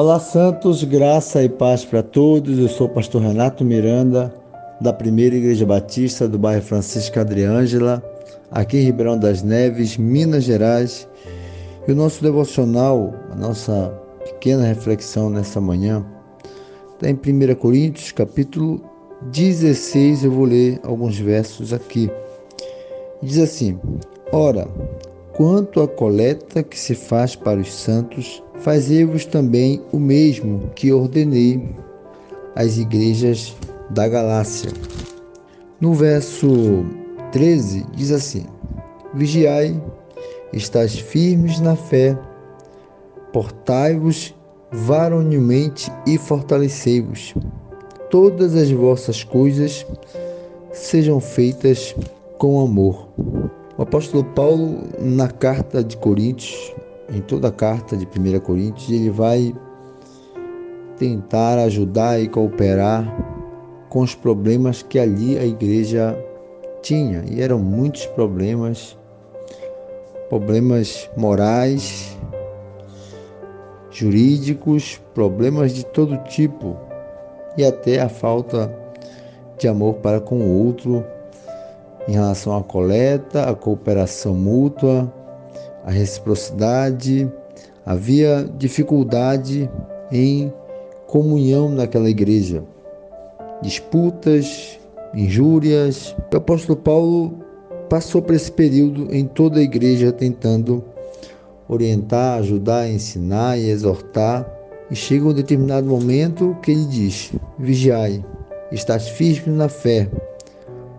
Olá, Santos, graça e paz para todos. Eu sou o pastor Renato Miranda, da Primeira Igreja Batista do bairro Francisco Adriângela, aqui em Ribeirão das Neves, Minas Gerais. E o nosso devocional, a nossa pequena reflexão nessa manhã, está em 1 Coríntios, capítulo 16. Eu vou ler alguns versos aqui. Diz assim: Ora, quanto à coleta que se faz para os santos, fazei-vos também o mesmo que ordenei às igrejas da Galácia. No verso 13 diz assim: Vigiai, estáis firmes na fé, portai-vos varonilmente e fortalecei-vos. Todas as vossas coisas sejam feitas com amor. O apóstolo Paulo, na carta de Coríntios, em toda a carta de 1 Coríntios, ele vai tentar ajudar e cooperar com os problemas que ali a igreja tinha. E eram muitos problemas, problemas morais, jurídicos, problemas de todo tipo e até a falta de amor para com o outro em relação à coleta, à cooperação mútua, a reciprocidade, havia dificuldade em comunhão naquela igreja, disputas, injúrias. O apóstolo Paulo passou por esse período em toda a igreja tentando orientar, ajudar, ensinar e exortar. E chega um determinado momento que ele diz: Vigiai, estás firmes na fé,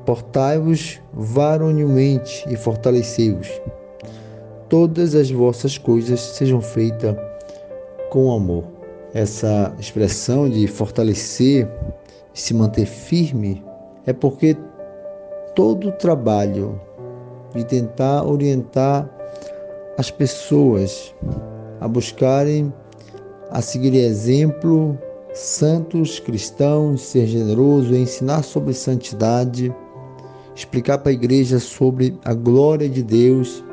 portai-vos varonilmente e fortalecei-vos todas as vossas coisas sejam feitas com amor. Essa expressão de fortalecer, se manter firme, é porque todo o trabalho de tentar orientar as pessoas a buscarem, a seguir exemplo, santos cristãos, ser generoso, ensinar sobre santidade, explicar para a igreja sobre a glória de Deus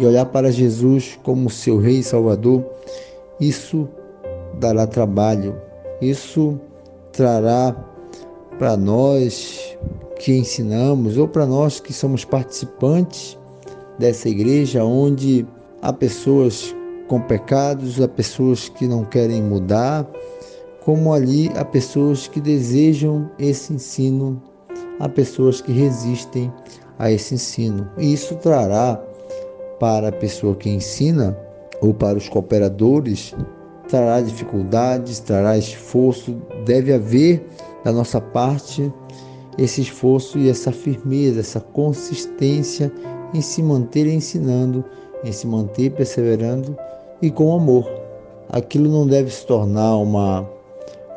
e olhar para Jesus como seu Rei e Salvador, isso dará trabalho, isso trará para nós que ensinamos ou para nós que somos participantes dessa igreja onde há pessoas com pecados, há pessoas que não querem mudar, como ali há pessoas que desejam esse ensino, há pessoas que resistem a esse ensino. E isso trará para a pessoa que ensina ou para os cooperadores trará dificuldades, trará esforço, deve haver da nossa parte esse esforço e essa firmeza, essa consistência em se manter ensinando, em se manter perseverando e com amor. Aquilo não deve se tornar uma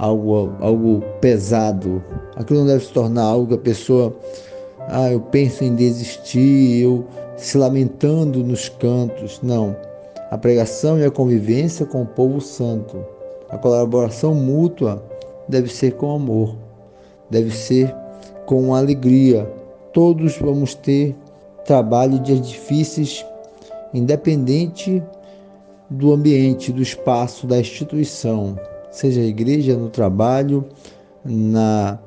algo algo pesado. Aquilo não deve se tornar algo que a pessoa ah, eu penso em desistir, eu se lamentando nos cantos. Não. A pregação e a convivência com o povo santo, a colaboração mútua deve ser com amor, deve ser com alegria. Todos vamos ter trabalho dias difíceis, independente do ambiente, do espaço, da instituição, seja a igreja, no trabalho, na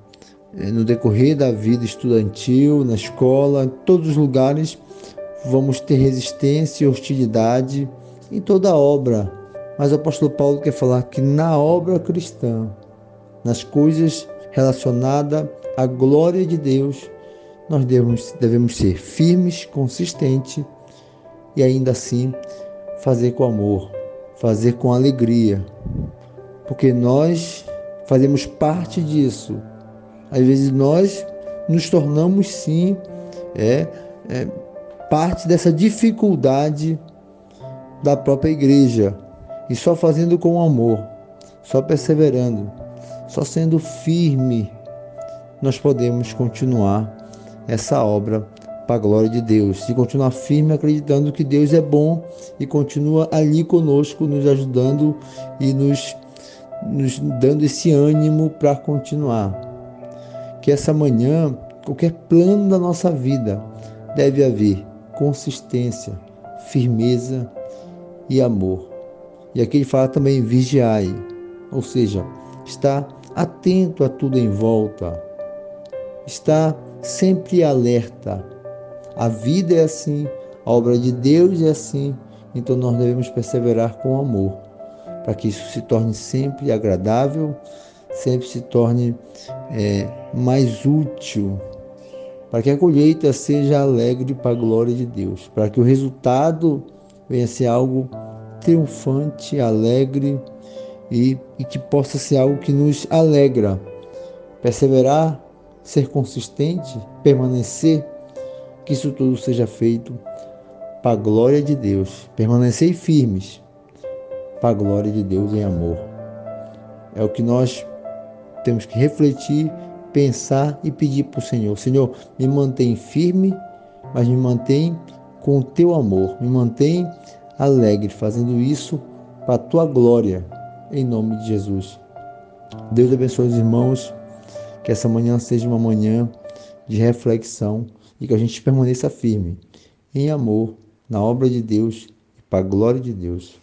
no decorrer da vida estudantil, na escola, em todos os lugares vamos ter resistência e hostilidade em toda a obra. Mas o apóstolo Paulo quer falar que na obra cristã, nas coisas relacionadas à glória de Deus, nós devemos, devemos ser firmes, consistentes e ainda assim fazer com amor, fazer com alegria, porque nós fazemos parte disso. Às vezes nós nos tornamos sim é, é parte dessa dificuldade da própria igreja. E só fazendo com amor, só perseverando, só sendo firme, nós podemos continuar essa obra para a glória de Deus. E continuar firme acreditando que Deus é bom e continua ali conosco, nos ajudando e nos, nos dando esse ânimo para continuar. Que essa manhã, qualquer plano da nossa vida deve haver consistência, firmeza e amor. E aqui ele fala também vigiai, ou seja, está atento a tudo em volta, está sempre alerta. A vida é assim, a obra de Deus é assim, então nós devemos perseverar com amor, para que isso se torne sempre agradável, sempre se torne é, mais útil, para que a colheita seja alegre para a glória de Deus, para que o resultado venha ser algo triunfante, alegre e, e que possa ser algo que nos alegra. Perseverar, ser consistente, permanecer, que isso tudo seja feito para a glória de Deus. Permanecer firmes para a glória de Deus em amor. É o que nós temos que refletir, pensar e pedir para o Senhor. Senhor, me mantém firme, mas me mantém com o teu amor. Me mantém alegre, fazendo isso para a tua glória, em nome de Jesus. Deus abençoe os irmãos, que essa manhã seja uma manhã de reflexão e que a gente permaneça firme, em amor, na obra de Deus e para a glória de Deus.